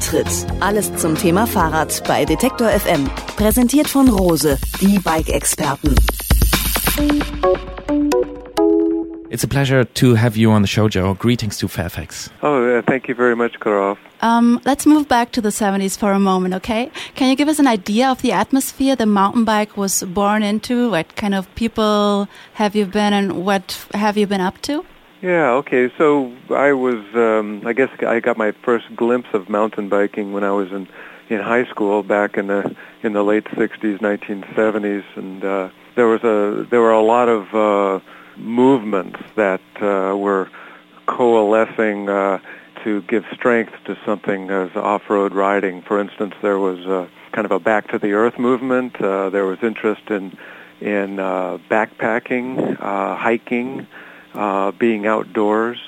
Antritt. Alles zum Thema Fahrrad bei Detektor FM. Präsentiert von Rose, die Bike-Experten. It's a pleasure to have you on the show, Joe. Greetings to Fairfax. Oh, uh, thank you very much, Karov. Um, let's move back to the 70s for a moment, okay? Can you give us an idea of the atmosphere the mountain bike was born into? What kind of people have you been and what have you been up to? Yeah, okay. So I was, um, I guess I got my first glimpse of mountain biking when I was in, in high school back in the, in the late 60s, 1970s. And, uh, there was a, there were a lot of, uh, movements that, uh, were coalescing, uh, to give strength to something as off-road riding. For instance, there was uh, kind of a back to the earth movement. Uh, there was interest in in uh, backpacking, uh, hiking, uh, being outdoors.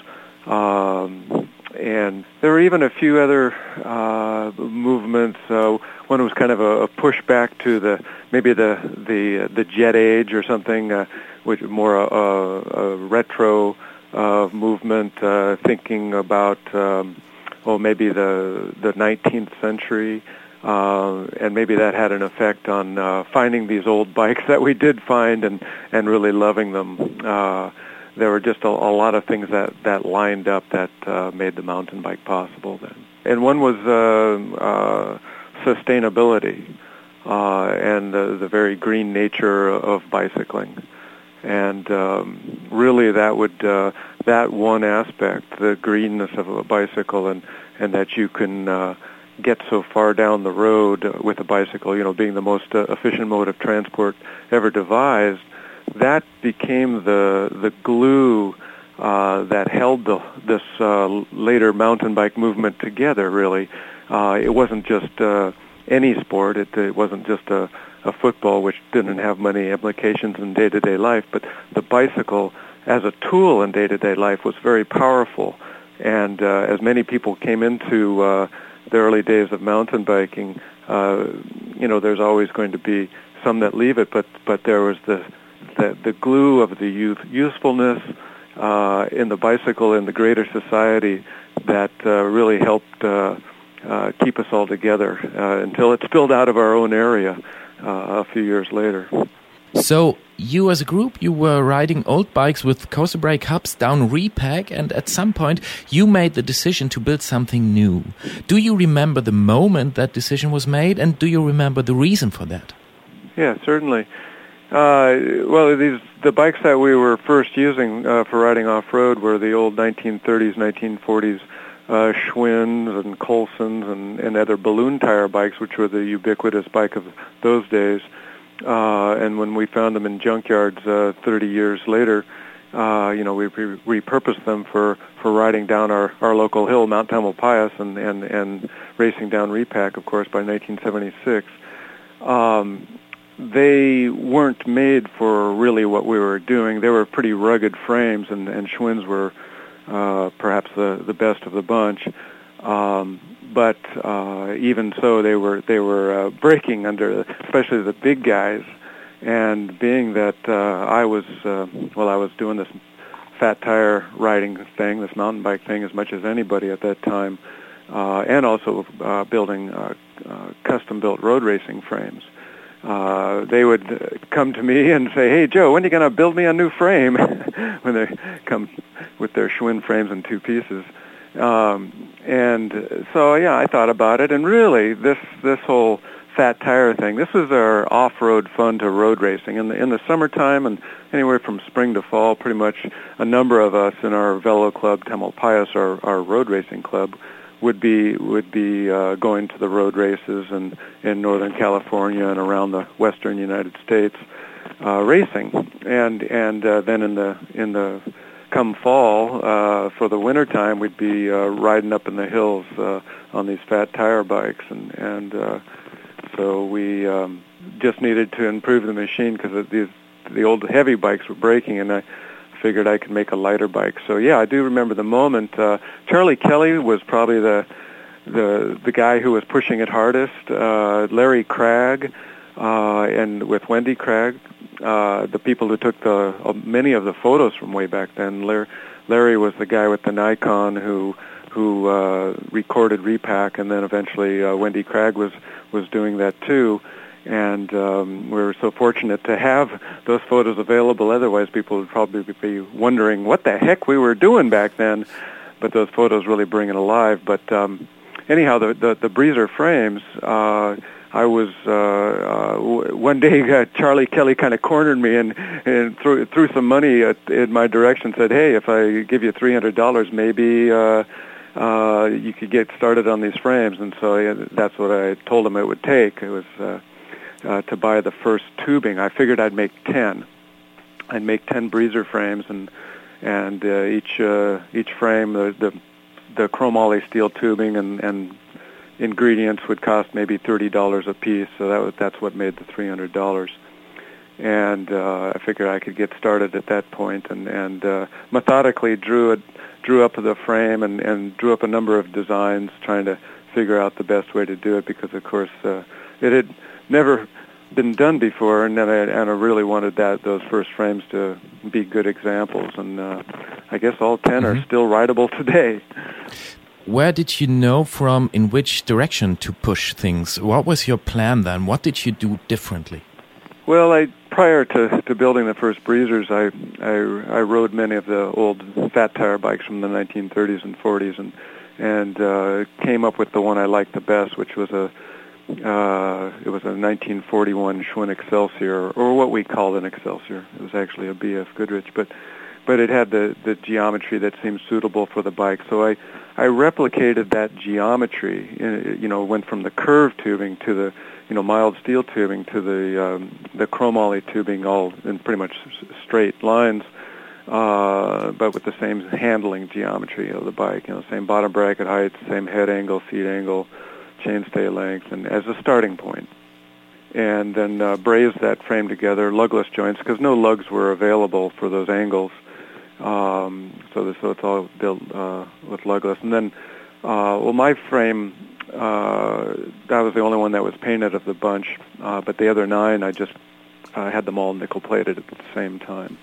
Um, and there were even a few other uh, movements. Uh, one was kind of a, a pushback to the maybe the the the jet age or something, uh, which more a, a, a retro uh, movement, uh, thinking about um, well maybe the the 19th century. Uh, and maybe that had an effect on uh, finding these old bikes that we did find and and really loving them. Uh, there were just a, a lot of things that that lined up that uh, made the mountain bike possible then. And one was uh, uh, sustainability uh, and the, the very green nature of bicycling. And um, really, that would uh, that one aspect, the greenness of a bicycle, and and that you can uh, get so far down the road with a bicycle, you know, being the most uh, efficient mode of transport ever devised, that became the the glue uh, that held the, this uh, later mountain bike movement together. Really, uh, it wasn't just uh, any sport. It, it wasn't just a, a football, which didn't have many implications in day-to-day life. But the bicycle, as a tool in day-to-day life, was very powerful. And uh, as many people came into uh, the early days of mountain biking, uh, you know, there's always going to be some that leave it, but but there was the the, the glue of the youth usefulness uh, in the bicycle in the greater society that uh, really helped uh, uh, keep us all together uh, until it spilled out of our own area uh, a few years later. So you as a group, you were riding old bikes with coaster brake hubs down repack and at some point you made the decision to build something new. Do you remember the moment that decision was made and do you remember the reason for that? Yeah, certainly. Uh, well, these the bikes that we were first using uh, for riding off-road were the old 1930s, 1940s uh, Schwinn's and Colson's and, and other balloon tire bikes, which were the ubiquitous bike of those days. Uh, and when we found them in junkyards uh, 30 years later, uh, you know, we re- repurposed them for, for riding down our, our local hill, Mount Tamalpais, and, and, and racing down Repack, of course, by 1976. Um, they weren't made for really what we were doing. They were pretty rugged frames, and, and Schwinn's were uh, perhaps the, the best of the bunch. Um, but uh, even so, they were they were uh, breaking under, especially the big guys. And being that uh, I was uh, well, I was doing this fat tire riding thing, this mountain bike thing, as much as anybody at that time, uh, and also uh, building uh, uh, custom-built road racing frames. Uh, they would come to me and say, "Hey Joe, when are you going to build me a new frame?" when they come with their Schwinn frames in two pieces. Um, and so yeah, I thought about it, and really, this this whole fat tire thing. This was our off-road fun to road racing. In the in the summertime and anywhere from spring to fall, pretty much a number of us in our Velo Club, Tamalpais, our our road racing club, would be would be uh, going to the road races and in Northern California and around the Western United States, uh, racing. And and uh, then in the in the come fall uh, for the winter time, we'd be uh, riding up in the hills uh, on these fat tire bikes, and and uh, so we um, just needed to improve the machine because these the old heavy bikes were breaking, and I figured I could make a lighter bike. So yeah, I do remember the moment. Uh, Charlie Kelly was probably the the the guy who was pushing it hardest. Uh, Larry Cragg uh, and with Wendy Cragg, uh, the people who took the uh, many of the photos from way back then. Larry, Larry was the guy with the Nikon who who uh, recorded Repack, and then eventually uh, Wendy Cragg was was doing that too. And um, we were so fortunate to have those photos available. Otherwise, people would probably be wondering what the heck we were doing back then. But those photos really bring it alive. But um, anyhow, the the, the Breezer frames. Uh, I was uh, uh, one day uh, Charlie Kelly kind of cornered me and and threw threw some money at, in my direction. Said, "Hey, if I give you three hundred dollars, maybe uh, uh, you could get started on these frames." And so yeah, that's what I told him it would take. It was uh, uh, to buy the first tubing. I figured I'd make ten. I'd make ten breezer frames, and and uh, each uh, each frame the the the chromoly steel tubing and and ingredients would cost maybe thirty dollars a piece, so that was, that's what made the three hundred dollars. And uh, I figured I could get started at that point, and and uh, methodically drew it, drew up the frame, and and drew up a number of designs, trying to figure out the best way to do it, because of course uh, it had never been done before, and then I, and I really wanted that those first frames to be good examples, and uh, I guess all 10 mm-hmm. are still rideable today. Where did you know from in which direction to push things? What was your plan then? What did you do differently? Well, I prior to, to building the first breezers, I, I I rode many of the old fat tire bikes from the 1930s and 40s, and and uh, came up with the one I liked the best, which was a uh, it was a 1941 Schwinn Excelsior, or what we called an Excelsior. It was actually a BF Goodrich, but but it had the the geometry that seemed suitable for the bike. So I I replicated that geometry. Uh, you know, went from the curved tubing to the you know mild steel tubing to the um, the chromoly tubing, all in pretty much straight lines, uh, but with the same handling geometry of the bike. You know, same bottom bracket height, same head angle, seat angle, chainstay length, and as a starting. And then uh, braze that frame together, lugless joints, because no lugs were available for those angles um, so, this, so it's all built uh, with lugless. And then, uh, well, my frame, uh, that was the only one that was painted of the bunch, uh, but the other nine, I just uh, had them all nickel plated at the same time,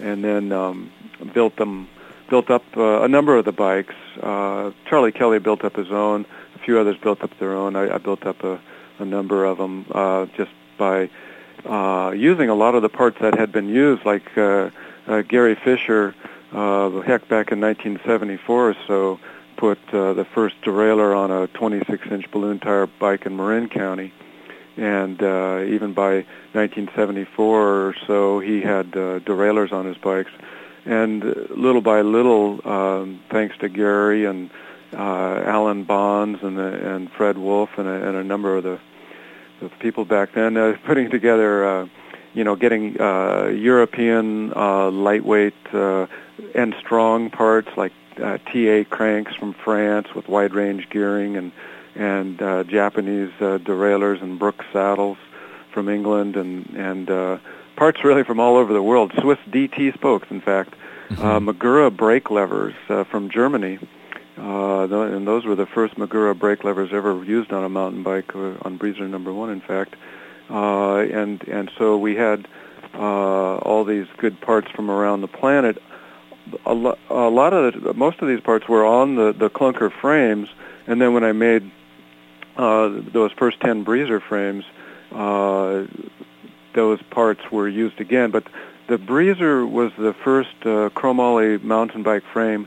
and then um, built them, built up uh, a number of the bikes. Uh, Charlie Kelly built up his own. A few others built up their own. I, I built up a, a number of them uh, just by uh, using a lot of the parts that had been used, like. Uh, uh, Gary Fisher, uh, heck, back in 1974 or so, put uh, the first derailleur on a 26-inch balloon tire bike in Marin County. And uh, even by 1974 or so, he had uh, derailleurs on his bikes. And little by little, um, thanks to Gary and Alan Bonds and, the, and Fred Wolf and a, and a number of the, the people back then, uh, putting together uh, you know, getting uh, European uh, lightweight uh, and strong parts like uh, TA cranks from France with wide range gearing and and uh, Japanese uh, derailleurs and Brooks saddles from England and and uh, parts really from all over the world. Swiss DT spokes, in fact, mm-hmm. uh, Magura brake levers uh, from Germany. Uh, and those were the first Magura brake levers ever used on a mountain bike, uh, on Breezer number one, in fact. Uh, and and so we had uh, all these good parts from around the planet. A, lo- a lot of the, most of these parts were on the the clunker frames, and then when I made uh, those first ten breezer frames, uh, those parts were used again. But the breezer was the first uh, chromoly mountain bike frame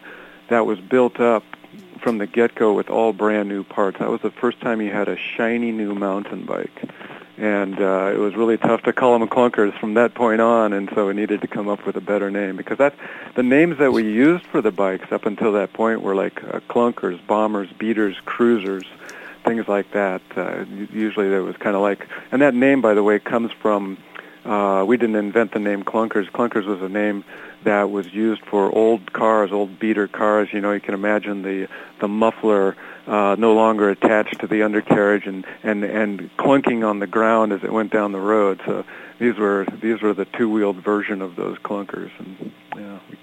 that was built up from the get-go with all brand new parts. That was the first time he had a shiny new mountain bike. And uh, it was really tough to call them clunkers from that point on, and so we needed to come up with a better name because that's the names that we used for the bikes up until that point were like uh, clunkers, bombers, beaters, cruisers, things like that. Uh, usually that was kind of like, and that name, by the way, comes from. Uh, we didn't invent the name clunkers. Clunkers was a name that was used for old cars, old beater cars. You know, you can imagine the the muffler uh, no longer attached to the undercarriage and and and clunking on the ground as it went down the road. So these were these were the two-wheeled version of those clunkers, and yeah, we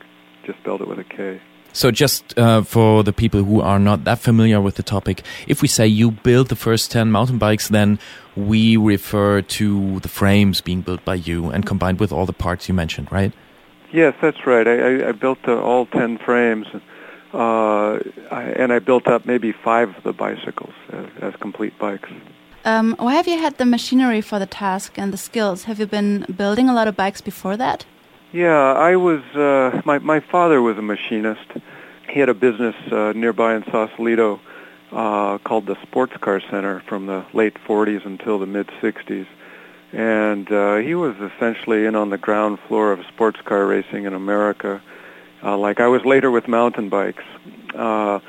just spelled it with a K. So, just uh, for the people who are not that familiar with the topic, if we say you built the first 10 mountain bikes, then we refer to the frames being built by you and combined with all the parts you mentioned, right? Yes, that's right. I, I built uh, all 10 frames, uh, I, and I built up maybe five of the bicycles as, as complete bikes. Um, why have you had the machinery for the task and the skills? Have you been building a lot of bikes before that? Yeah, I was. Uh, my my father was a machinist. He had a business uh, nearby in Sausalito uh, called the Sports Car Center from the late 40s until the mid 60s and uh, he was essentially in on the ground floor of sports car racing in America. Uh, like I was later with mountain bikes, uh,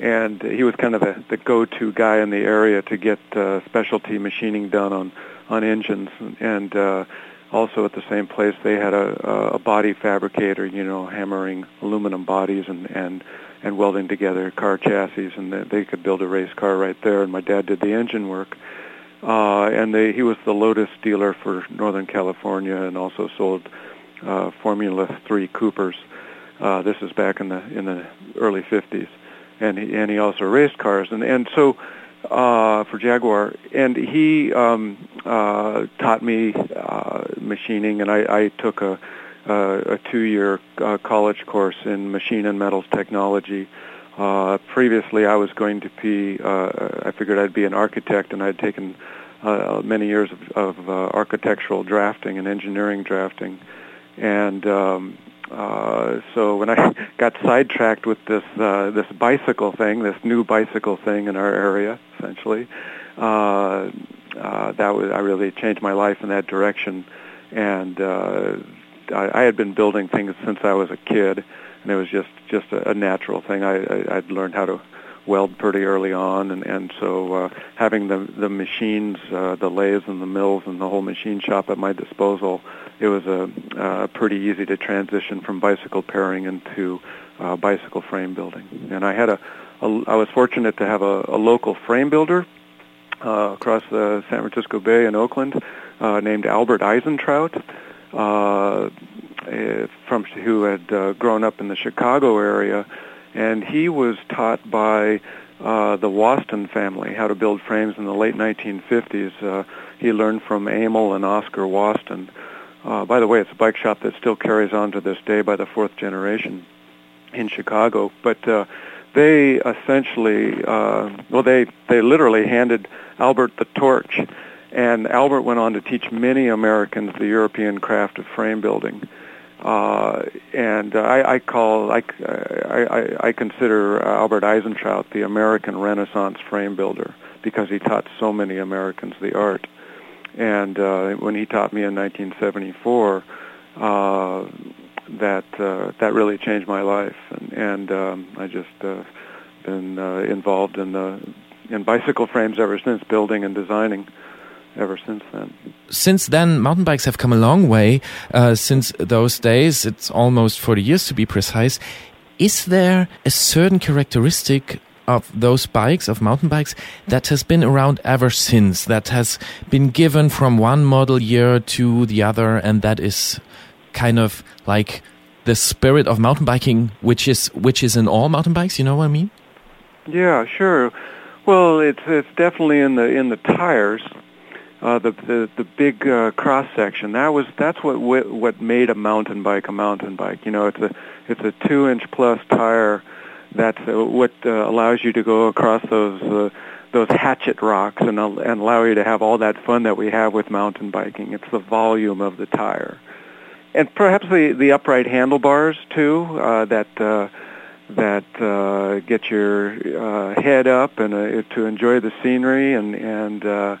and he was kind of the, the go-to guy in the area to get uh, specialty machining done on on engines, and uh, also at the same place they had a, a body fabricator, you know, hammering aluminum bodies and and and welding together car chassis, and they could build a race car right there. And my dad did the engine work. Uh, and they, he was the Lotus dealer for Northern California and also sold uh, Formula 3 Coopers. Uh, this is back in the in the early 50s, and he, and he also raced cars and and so uh, for Jaguar, and he um, uh, taught me uh, machining, and I, I took a a, a two-year uh, college course in machine and metals technology. Uh, previously, I was going to be, uh, I figured I'd be an architect, and I'd taken uh, many years of, of uh, architectural drafting and engineering drafting. And um, uh, so when I got sidetracked with this uh, this bicycle thing, this new bicycle thing in our area, essentially, uh, uh, that was I really changed my life in that direction. And uh, I, I had been building things since I was a kid, and it was just just a, a natural thing. I, I I'd learned how to weld pretty early on, and and so uh, having the the machines, uh, the lathes and the mills and the whole machine shop at my disposal, it was a uh, pretty easy to transition from bicycle pairing into uh, bicycle frame building. And I had a, I was fortunate to have a, a local frame builder uh, across the San Francisco Bay in Oakland uh, named Albert Eisentraut. Uh, uh, from who had uh, grown up in the Chicago area, and he was taught by uh, the Wastyn family how to build frames in the late 1950s. Uh, he learned from Emil and Oscar Wastyn. Uh, by the way, it's a bike shop that still carries on to this day by the fourth generation in Chicago. But uh, they essentially, uh, well, they they literally handed Albert the torch, and Albert went on to teach many Americans the European craft of frame building. Uh, and I, I call I, I, I consider Albert Eisentraut the American Renaissance frame builder because he taught so many Americans the art. And uh, when he taught me in 1974, uh, that uh, that really changed my life, and, and um, I just uh, been uh, involved in the in bicycle frames ever since, building and designing ever since then. Since then, mountain bikes have come a long way. Uh, since those days, it's almost 40 years to be precise. Is there a certain characteristic of those bikes, of mountain bikes, that has been around ever since, that has been given from one model year to the other, and that is kind of like the spirit of mountain biking, which is which is in all mountain bikes. You know what I mean? Yeah, sure. Well, it's it's definitely in the in the tires uh, the, the the big uh, cross section. That was that's what what made a mountain bike a mountain bike. You know, it's a it's a two inch plus tire. That's uh, what uh, allows you to go across those uh, those hatchet rocks and uh, and allow you to have all that fun that we have with mountain biking. It's the volume of the tire, and perhaps the the upright handlebars too. Uh, that uh, that uh, get your uh, head up and uh, to enjoy the scenery and and uh,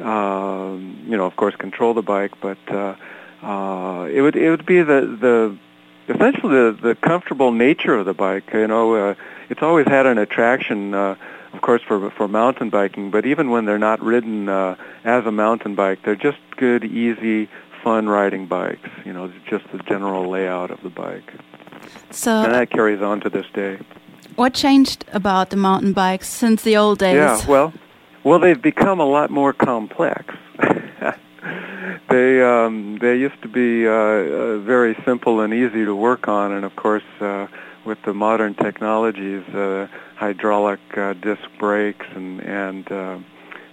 um, you know of course control the bike, but uh, uh, it would it would be the the essentially the, the comfortable nature of the bike. You know, uh, it's always had an attraction. Uh, of course, for for mountain biking, but even when they're not ridden uh, as a mountain bike, they're just good, easy, fun riding bikes. You know, just the general layout of the bike. So, and that carries on to this day. what changed about the mountain bikes since the old days? Yeah, well, well, they've become a lot more complex. they um, they used to be uh, uh, very simple and easy to work on, and of course, uh, with the modern technologies, uh, hydraulic uh, disc brakes, and and uh,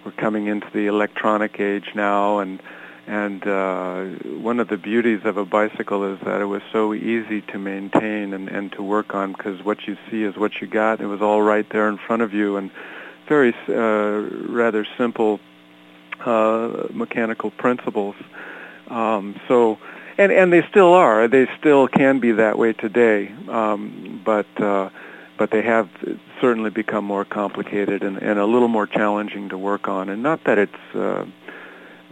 we're coming into the electronic age now, and and uh, one of the beauties of a bicycle is that it was so easy to maintain and, and to work on because what you see is what you got. It was all right there in front of you, and very uh, rather simple uh, mechanical principles. Um, so, and and they still are. They still can be that way today. Um, but uh, but they have certainly become more complicated and, and a little more challenging to work on. And not that it's uh,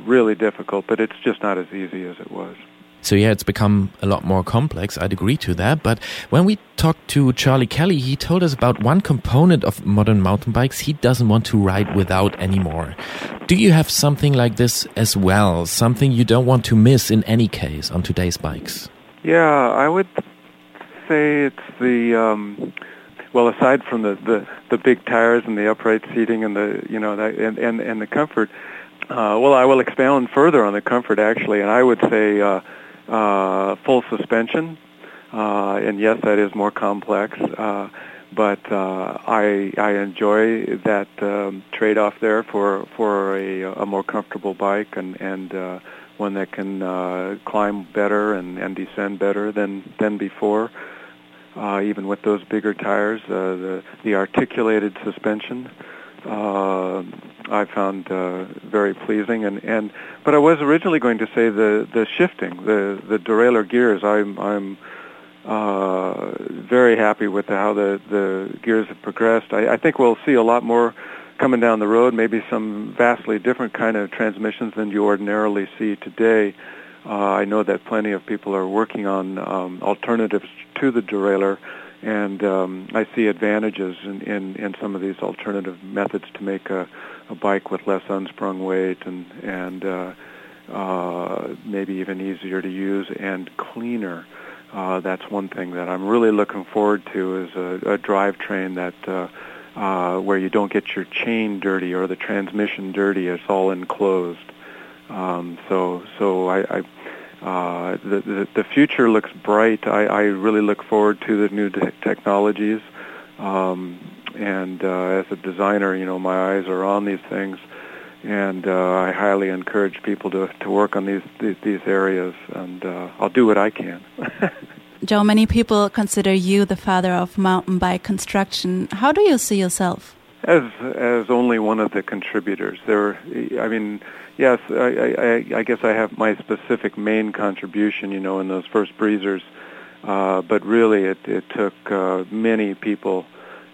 really difficult, but it's just not as easy as it was. So yeah, it's become a lot more complex. I'd agree to that. But when we talked to Charlie Kelly, he told us about one component of modern mountain bikes he doesn't want to ride without anymore. Do you have something like this as well? Something you don't want to miss in any case on today's bikes? Yeah, I would say it's the um, well, aside from the, the the big tires and the upright seating and the you know that, and, and and the comfort. Uh, well, I will expound further on the comfort actually, and I would say. Uh, uh, full suspension, uh, and yes, that is more complex. Uh, but uh, I I enjoy that um, trade-off there for for a, a more comfortable bike and and uh, one that can uh, climb better and, and descend better than than before. Uh, even with those bigger tires, the the articulated suspension uh, I found uh, very pleasing. And, and but I was originally going to say the the shifting, the the derailleur gears. I'm I'm uh, very happy with how the the gears have progressed. I, I think we'll see a lot more coming down the road. Maybe some vastly different kind of transmissions than you ordinarily see today. Uh, I know that plenty of people are working on um, alternatives to the derailleur and um, I see advantages in, in, in some of these alternative methods to make a, a bike with less unsprung weight and and uh, uh, maybe even easier to use and cleaner. Uh, that's one thing that I'm really looking forward to is a, a drivetrain that uh, uh, where you don't get your chain dirty or the transmission dirty. It's all enclosed. Um, so so I, I uh, the, the, the future looks bright. I, I really look forward to the new te- technologies. Um, and uh, as a designer, you know, my eyes are on these things, and uh, I highly encourage people to to work on these these, these areas, and uh, I'll do what I can. Joe, many people consider you the father of mountain bike construction. How do you see yourself? As as only one of the contributors, there. I mean, yes, I, I, I guess I have my specific main contribution, you know, in those first breezers. Uh, but really, it, it took uh, many people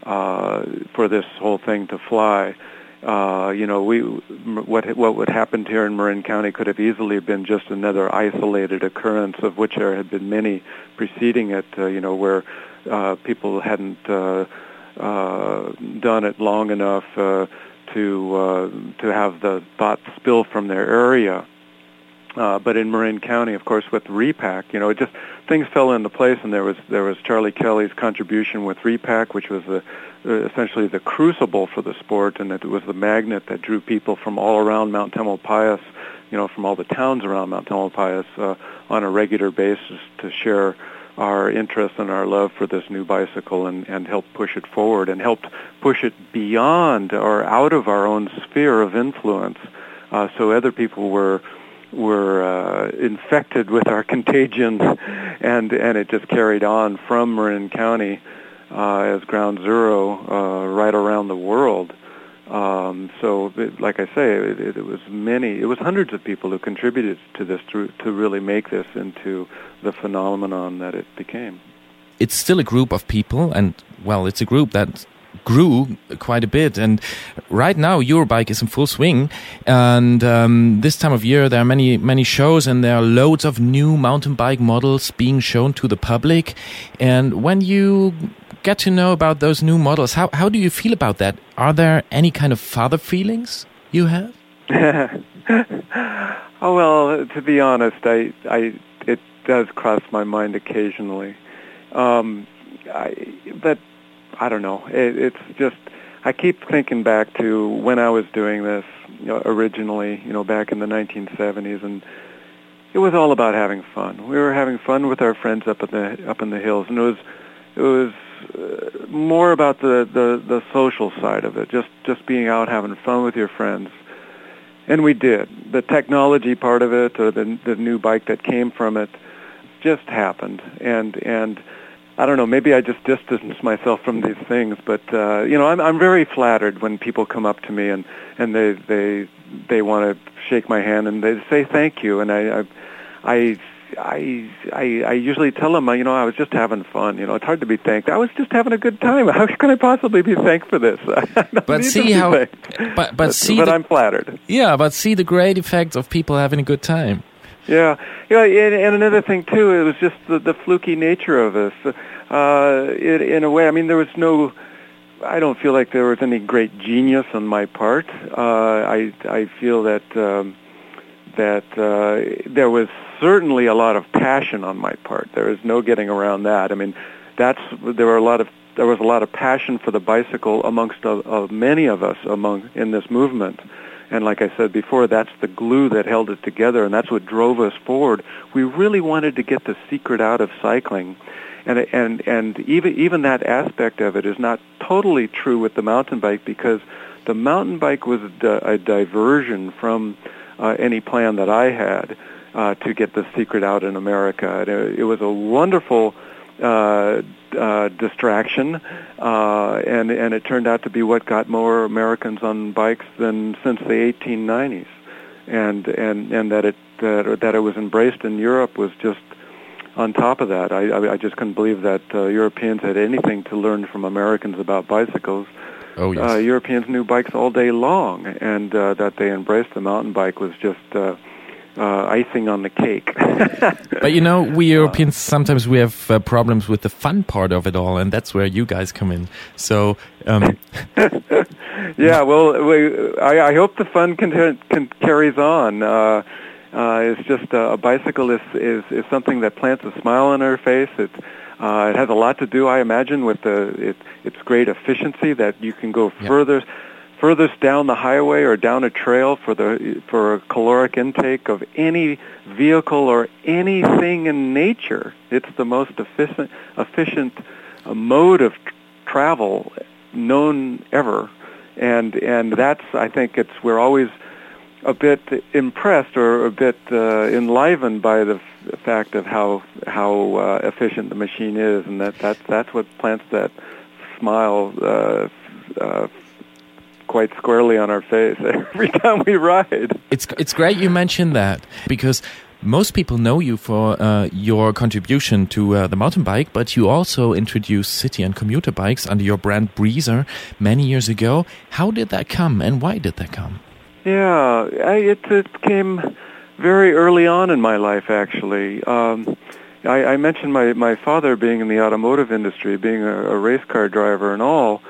uh, for this whole thing to fly. Uh, you know, we what what would happen here in Marin County could have easily been just another isolated occurrence, of which there had been many preceding it. Uh, you know, where uh, people hadn't uh, uh, done it long enough uh, to uh, to have the thought spill from their area. Uh, but in Marin County, of course, with Repack, you know, it just things fell into place, and there was there was Charlie Kelly's contribution with Repack, which was the uh, essentially the crucible for the sport, and it was the magnet that drew people from all around Mount Tamalpais, you know, from all the towns around Mount Tamalpais uh, on a regular basis to share our interest and our love for this new bicycle and, and helped push it forward and helped push it beyond or out of our own sphere of influence uh, so other people were were uh, infected with our contagion and and it just carried on from Marin County uh, as ground zero uh, right around the world um, so, it, like I say, it, it, was many, it was hundreds of people who contributed to this to, to really make this into the phenomenon that it became. it's still a group of people, and well, it's a group that grew quite a bit. And right now, Eurobike is in full swing. And um, this time of year, there are many, many shows, and there are loads of new mountain bike models being shown to the public. And when you get to know about those new models, how, how do you feel about that? Are there any kind of father feelings you have? oh well, to be honest, I, I, it does cross my mind occasionally. Um, I, but I don't know. It, it's just I keep thinking back to when I was doing this you know, originally, you know, back in the 1970s, and it was all about having fun. We were having fun with our friends up in the up in the hills, and it was it was more about the, the the social side of it, just just being out having fun with your friends. And we did. The technology part of it, or the the new bike that came from it, just happened, and and I don't know. Maybe I just distance myself from these things, but uh, you know, I'm I'm very flattered when people come up to me and and they they they want to shake my hand and they say thank you, and I I I I I, I usually tell them, you know, I was just having fun. You know, it's hard to be thanked. I was just having a good time. How can I possibly be thanked for this? but see how, but but, but see, but the, I'm flattered. Yeah, but see the great effect of people having a good time. Yeah, yeah, and, and another thing too, it was just the, the fluky nature of this. Uh, it, in a way, I mean, there was no. I don't feel like there was any great genius on my part. Uh, I I feel that um, that uh, there was certainly a lot of passion on my part. There is no getting around that. I mean, that's there were a lot of there was a lot of passion for the bicycle amongst uh, uh, many of us among in this movement. And like I said before, that's the glue that held it together, and that's what drove us forward. We really wanted to get the secret out of cycling, and and and even even that aspect of it is not totally true with the mountain bike because the mountain bike was a, a diversion from uh, any plan that I had uh, to get the secret out in America. It, it was a wonderful uh, uh, distraction, uh, and and it turned out to be what got more Americans on bikes than since the 1890s, and and and that it that that it was embraced in Europe was just on top of that. I I, I just couldn't believe that uh, Europeans had anything to learn from Americans about bicycles. Oh yes. Uh, Europeans knew bikes all day long, and uh, that they embraced the mountain bike was just. Uh, uh, icing on the cake. but you know, we Europeans sometimes we have uh, problems with the fun part of it all, and that's where you guys come in. So, um, yeah, well, we, I, I hope the fun can, can carries on. Uh, uh, it's just uh, a bicycle is, is is something that plants a smile on our face. It uh, it has a lot to do, I imagine, with the it, its great efficiency that you can go Yep. further furthest down the highway or down a trail for the for a caloric intake of any vehicle or anything in nature. It's the most efficient efficient uh, mode of tr- travel known ever, and and that's I think it's we're always a bit impressed or a bit uh, enlivened by the f- fact of how how uh, efficient the machine is, and that that's that's what plants that smile uh, uh, quite squarely on our face every time we ride. it's it's great you mentioned that because most people know you for uh, your contribution to uh, the mountain bike, but you also introduced city and commuter bikes under your brand Breezer many years ago. How did that come, and why did that come? Yeah, I, it, it came very early on in my life, actually. Um, I, I mentioned my, my father being in the automotive industry, being a, a race car driver and all,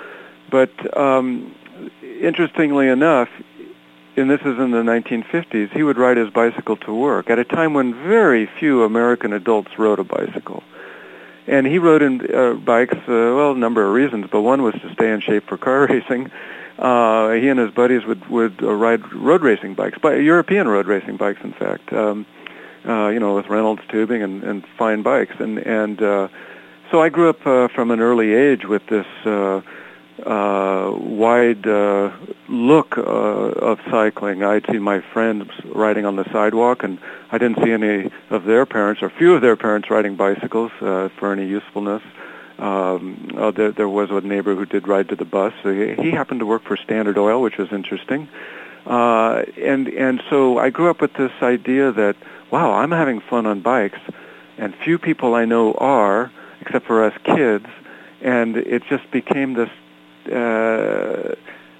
but um, interestingly enough, and this is in the 1950s, he would ride his bicycle to work at a time when very few American adults rode a bicycle. And he rode in uh, bikes, uh, well, a number of reasons, but one was to stay in shape for car racing. Uh, he and his buddies would would uh, ride road racing bikes, but European road racing bikes, in fact. Um, uh, you know, with Reynolds tubing and, and fine bikes, and and uh, so I grew up uh, from an early age with this uh, uh, wide uh, look uh, of cycling. I'd see my friends riding on the sidewalk, and I didn't see any of their parents, or few of their parents, riding bicycles uh, for any usefulness. Um, uh, there, there was a neighbor who did ride to the bus. So he, he happened to work for Standard Oil, which was interesting. Uh, and and so I grew up with this idea that wow, I'm having fun on bikes, and few people I know are, except for us kids, and it just became this uh,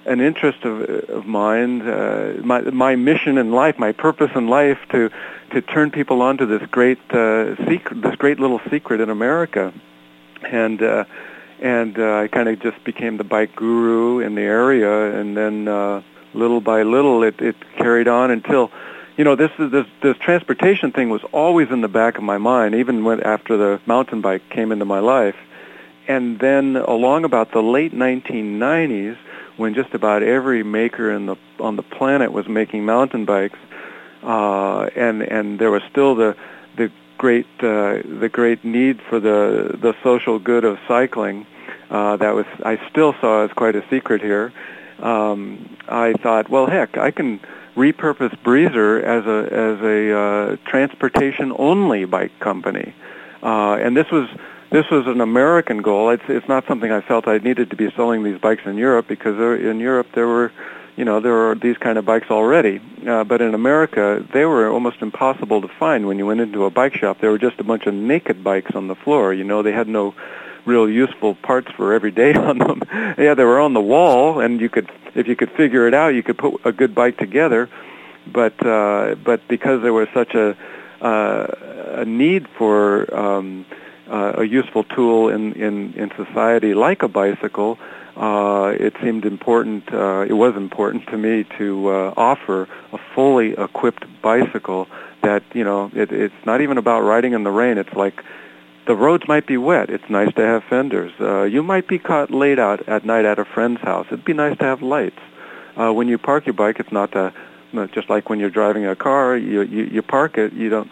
an interest of, of mine, uh, my, my mission in life, my purpose in life to to turn people on to this great uh, secret, this great little secret in America, and uh, and uh, I kind of just became the bike guru in the area, and then uh, little by little it, it carried on until. You know, this is this this transportation thing was always in the back of my mind, even when after the mountain bike came into my life. And then along about the late 1990s, when just about every maker in the on the planet was making mountain bikes, uh, and and there was still the the great uh, the great need for the the social good of cycling. Uh, that was I still saw as quite a secret here. Um, I thought, well, heck, I can repurpose Breezer as a as a uh, transportation only bike company, uh, and this was this was an American goal. It's it's not something I felt I needed to be selling these bikes in Europe because in Europe there were, you know, there are these kind of bikes already. Uh, but in America, they were almost impossible to find when you went into a bike shop. There were just a bunch of naked bikes on the floor. You know, they had no real useful parts for every day on them. yeah, they were on the wall, and you could, if you could figure it out, you could put a good bike together. But uh, but because there was such a uh, a need for um, uh, a useful tool in, in, in society like a bicycle, uh, it seemed important, uh, it was important to me to uh, offer a fully equipped bicycle that, you know, it, it's not even about riding in the rain. It's like the roads might be wet. It's nice to have fenders. Uh, you might be caught late out at night at a friend's house. It'd be nice to have lights. Uh, when you park your bike, it's not to, just like when you're driving a car, you, you, you park it, you don't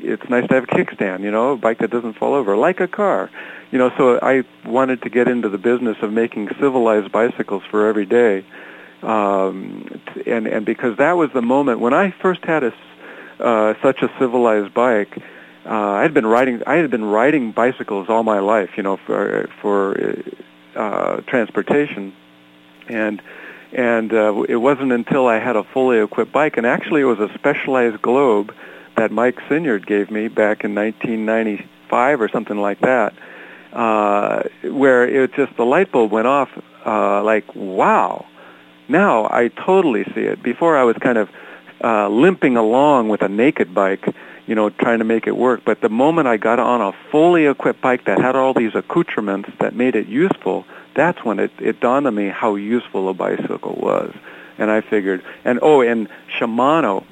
it's nice to have a kickstand, you know, a bike that doesn't fall over, like a car. You know, so I wanted to get into the business of making civilized bicycles for every day. Um, and, and because that was the moment when I first had a, uh, such a civilized bike, uh, I had been riding, I had been riding bicycles all my life, you know, for, for, uh, transportation. And, and, uh, it wasn't until I had a fully equipped bike, and actually it was a specialized globe, that Mike Sinyard gave me back in 1995 or something like that, uh, where it just the light bulb went off. Uh, like, wow! Now I totally see it. Before I was kind of uh, limping along with a naked bike, you know, trying to make it work. But the moment I got on a fully equipped bike that had all these accoutrements that made it useful, that's when it, it dawned on me how useful a bicycle was. And I figured, and oh, and Shimano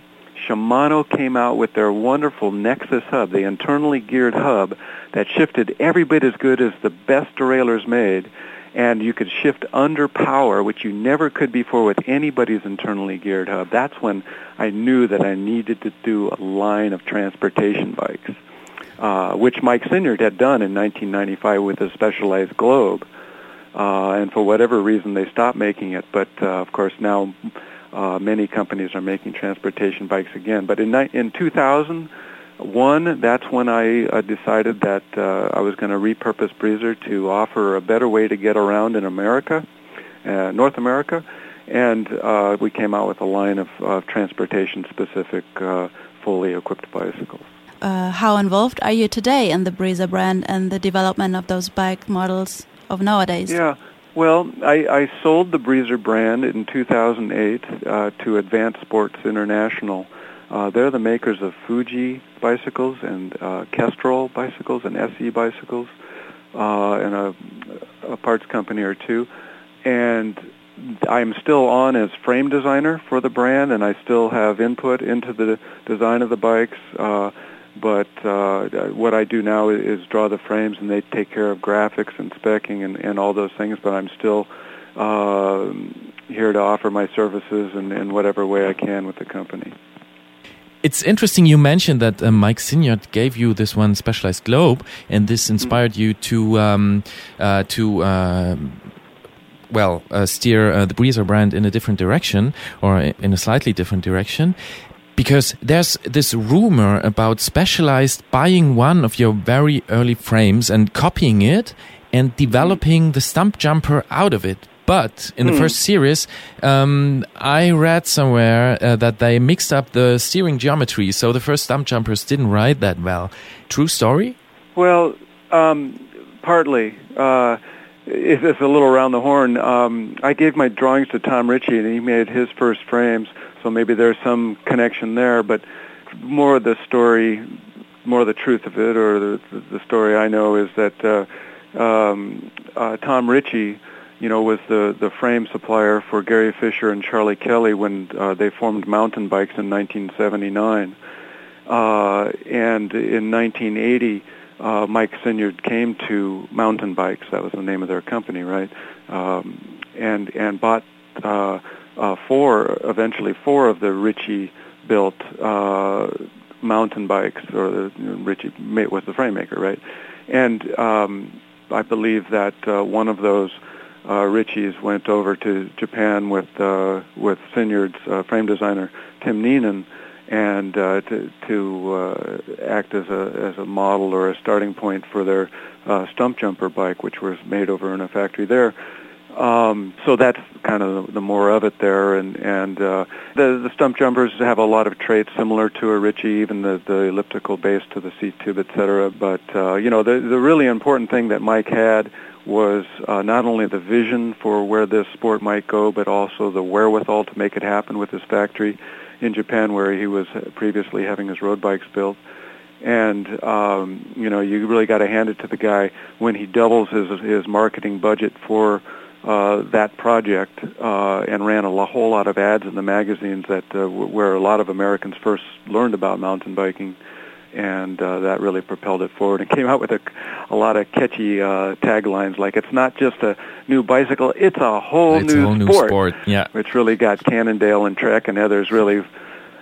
Shimano came out with their wonderful Nexus hub, the internally geared hub that shifted every bit as good as the best derailleurs made, and you could shift under power, which you never could before with anybody's internally geared hub. That's when I knew that I needed to do a line of transportation bikes, uh, which Mike Sinyard had done in 1995 with a specialized Globe. Uh, and for whatever reason, they stopped making it. But uh, of course, now uh, many companies are making transportation bikes again. But in, in 2001, that's when I uh, decided that uh, I was going to repurpose Breezer to offer a better way to get around in America, uh, North America, and uh, we came out with a line of, of transportation-specific, uh, fully equipped bicycles. Uh, how involved are you today in the Breezer brand and the development of those bike models of nowadays? Yeah. Well, I, I sold the Breezer brand in 2008 uh, to Advanced Sports International. Uh, they're the makers of Fuji bicycles and uh, Kestrel bicycles and SE bicycles uh, and a, a parts company or two. And I'm still on as frame designer for the brand, and I still have input into the design of the bikes. Uh, but uh, what I do now is draw the frames, and they take care of graphics and specking and, and all those things. But I'm still uh, here to offer my services in, in whatever way I can with the company. It's interesting you mentioned that uh, Mike Sinyard gave you this one specialized globe, and this mm-hmm. inspired you to um, uh, to uh, well uh, steer uh, the Breezer brand in a different direction or in a slightly different direction because there's this rumor about Specialized buying one of your very early frames and copying it and developing the stump jumper out of it. But in the mm. first series, um, I read somewhere uh, that they mixed up the steering geometry, so the first stump jumpers didn't ride that well. True story? Well, um, partly. Uh, it's a little around the horn. Um, I gave my drawings to Tom Ritchie, and he made his first frames. So maybe there's some connection there, but more of the story, more of the truth of it, or the, the story I know is that uh, um, uh, Tom Ritchie, you know, was the the frame supplier for Gary Fisher and Charlie Kelly when uh, they formed Mountain Bikes in 1979, uh, and in 1980 uh, Mike Sinyard came to Mountain Bikes. That was the name of their company, right? Um, and and bought uh, uh, four, eventually four of the Ritchie built uh, mountain bikes, or the Ritchie was the frame maker, right? And um, I believe that uh, one of those uh, Ritchies went over to Japan with uh, with Sinyard's uh, frame designer Tim Neenan and uh, to, to uh, act as a as a model or a starting point for their uh, Stumpjumper bike, which was made over in a factory there. Um, so that's kind of the, the more of it there, and and uh, the the Stumpjumpers have a lot of traits similar to a Ritchie, even the the elliptical base to the seat tube, et cetera. But uh, you know, the the really important thing that Mike had was uh, not only the vision for where this sport might go, but also the wherewithal to make it happen with his factory in Japan where he was previously having his road bikes built. And um, you know, you really got to hand it to the guy when he doubles his his marketing budget for uh, that project uh, and ran a whole lot of ads in the magazines that uh, where a lot of Americans first learned about mountain biking, and uh, that really propelled it forward. And came out with a, a lot of catchy uh, taglines like "It's not just a new bicycle; it's a whole, it's new, a whole sport. new sport." Yeah, which really got Cannondale and Trek and others really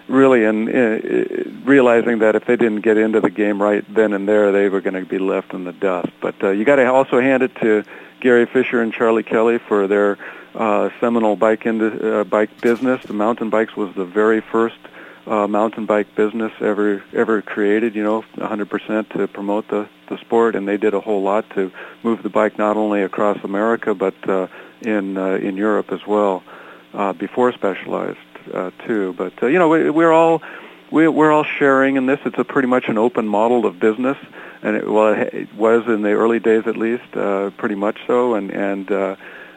really in, in realizing that if they didn't get into the game right then and there, they were going to be left in the dust. But uh, you got to also hand it to Gary Fisher and Charlie Kelly for their uh, seminal bike into, uh, bike business. The mountain bikes was the very first uh, mountain bike business ever ever created. You know, 100% to promote the the sport, and they did a whole lot to move the bike not only across America but uh, in uh, in Europe as well uh, before Specialized uh, too. But uh, you know, we, we're all we, we're all sharing in this. It's a pretty much an open model of business, and it, well, it was in the early days at least, uh, pretty much so. And and uh,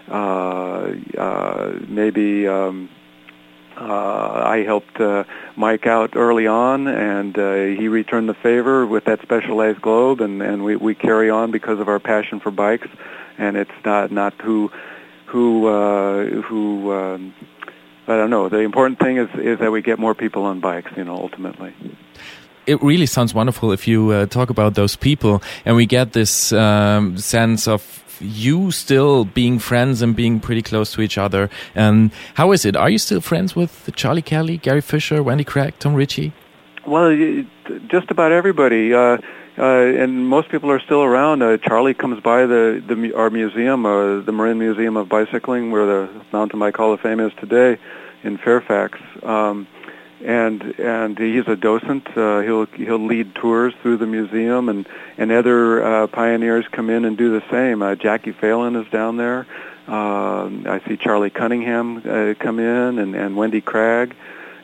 uh, uh, maybe um, uh, I helped uh, Mike out early on, and uh, he returned the favor with that specialized globe, and and we we carry on because of our passion for bikes, and it's not not who who uh, who. Um, I don't know. The important thing is is that we get more people on bikes. You know, ultimately. It really sounds wonderful if you uh, talk about those people, and we get this um, sense of you still being friends and being pretty close to each other. And how is it? Are you still friends with Charlie Kelly, Gary Fisher, Wende Cragg, Tom Ritchie? Well, just about everybody. Uh, uh, and most people are still around. Uh, Charlie comes by the, the our museum, uh, the Marin Museum of Bicycling, where the Mountain Bike Hall of Fame is today, in Fairfax. Um, and and he's a docent. Uh, he'll he'll lead tours through the museum, and and other uh, pioneers come in and do the same. Uh, Jacquie Phelan is down there. Uh, I see Charlie Cunningham uh, come in, and and Wende Cragg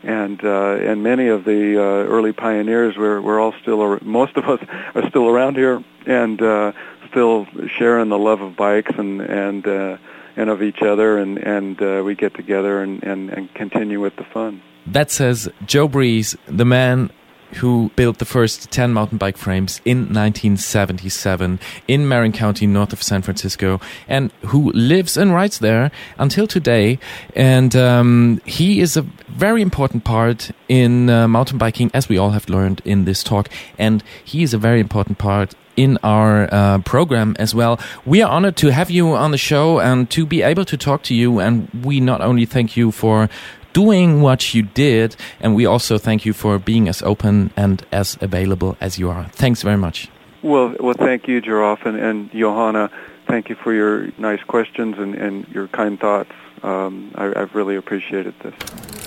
and uh, and many of the uh, early pioneers we're we're all still most of us are still around here and uh, still sharing the love of bikes and and uh, and of each other and and uh, we get together and, and and continue with the fun. That says Joe Breeze, the man who built the first 10 mountain bike frames in 1977 in Marin County, north of San Francisco, and who lives and writes there until today. And um, he is a very important part in uh, mountain biking, as we all have learned in this talk. And he is a very important part in our uh, program as well. We are honored to have you on the show and to be able to talk to you. And we not only thank you for doing what you did, and we also thank you for being as open and as available as you are. Thanks very much. Well, well, thank you, Jeroff, and, and Johanna. Thank you for your nice questions and, and your kind thoughts. Um, I, I've really appreciated this.